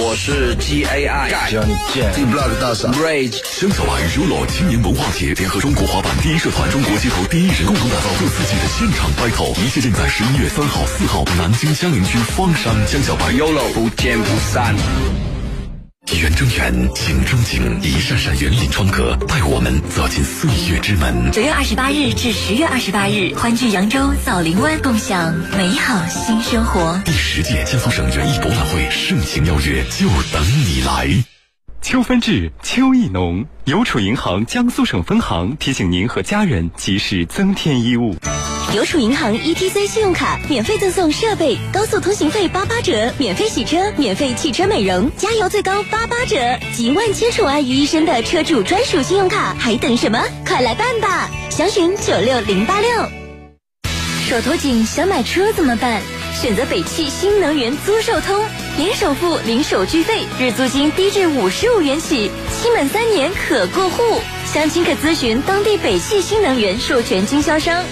我是 G A I，只要你贱。T Block 大傻 Rage，香小白 Rulo 青年文化节联合中国滑板第一社团、中国街头第一人，共同打造各四季的现场 battle，一切尽在十一月三号、四号，南京江宁区方山江小白 YOLO 不见不散。圆中园，景中景，一扇扇园林窗格带我们走进岁月之门。九月二十八日至十月二十八日，欢聚扬州枣林湾，共享美好新生活。第十届江苏省园艺博览会盛情邀约，就等你来。秋分至，秋意浓。邮储银行江苏省分行提醒您和家人及时增添衣物。邮储银行 ETC 信用卡免费赠送设备，高速通行费八八折，免费洗车，免费汽车美容，加油最高八八折，集万千宠爱于一身的车主专属信用卡，还等什么？快来办吧！详询九六零八六。手头紧想买车怎么办？选择北汽新能源租售通，零首付、零手续费，日租金低至五十五元起，期满三年可过户。详情可咨询当地北汽新能源授权经销商。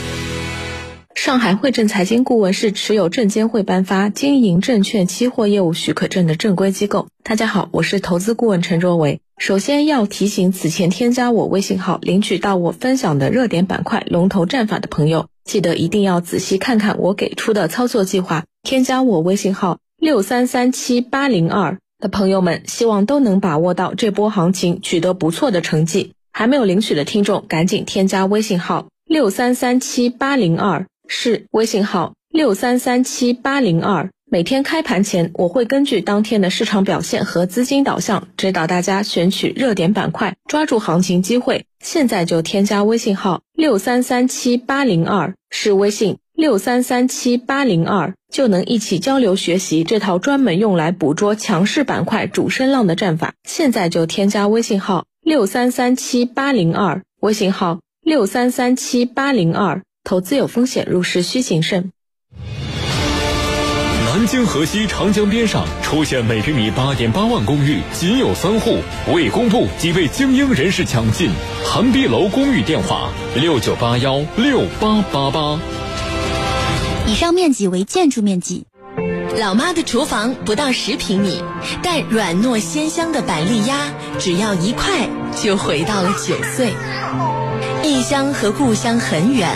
上海汇证财经顾问是持有证监会颁发经营证券期货业务许可证的正规机构。大家好，我是投资顾问陈卓伟。首先要提醒此前添加我微信号领取到我分享的热点板块龙头战法的朋友，记得一定要仔细看看我给出的操作计划。添加我微信号六三三七八零二的朋友们，希望都能把握到这波行情，取得不错的成绩。还没有领取的听众，赶紧添加微信号六三三七八零二。是微信号六三三七八零二。每天开盘前，我会根据当天的市场表现和资金导向，指导大家选取热点板块，抓住行情机会。现在就添加微信号六三三七八零二，是微信六三三七八零二，就能一起交流学习这套专门用来捕捉强势板块主升浪的战法。现在就添加微信号六三三七八零二，微信号六三三七八零二。投资有风险，入市需谨慎。南京河西长江边上出现每平米八点八万公寓，仅有三户，未公布几位精英人士抢进。韩碧楼公寓电话：六九八幺六八八八。以上面积为建筑面积。老妈的厨房不到十平米，但软糯鲜香的板栗鸭，只要一块就回到了九岁。异乡和故乡很远。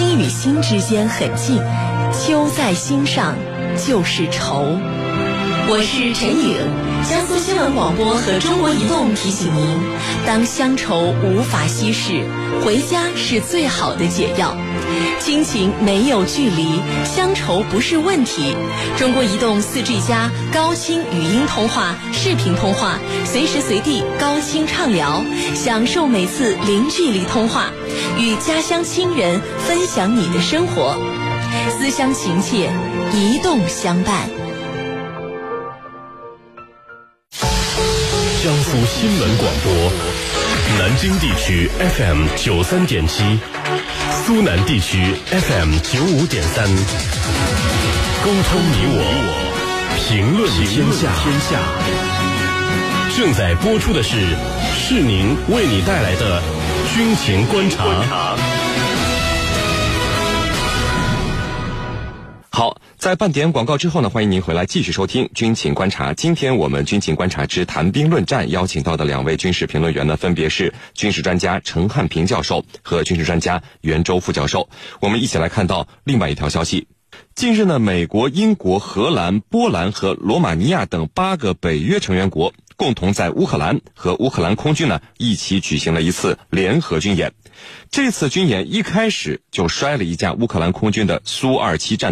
心与心之间很近，秋在心上就是愁。我是陈颖，江苏新闻广播和中国移动提醒您：当乡愁无法稀释，回家是最好的解药。亲情没有距离，乡愁不是问题。中国移动四 G 加高清语音通话、视频通话，随时随地高清畅聊，享受每次零距离通话，与家乡亲人分享你的生活，思乡情切，移动相伴。江苏新闻广播，南京地区 FM 九三点七。苏南地区 FM 九五点三，沟通你我，评论天下。正在播出的是是宁为你带来的军情观察。好。在半点广告之后呢，欢迎您回来继续收听军情观察。今天我们军情观察之谈兵论战邀请到的两位军事评论员呢，分别是军事专家陈汉平教授和军事专家袁周副教授。我们一起来看到另外一条消息。近日呢，美国、英国、荷兰、波兰和罗马尼亚等八个北约成员国共同在乌克兰和乌克兰空军呢一起举行了一次联合军演。这次军演一开始就摔了一架乌克兰空军的苏二七战。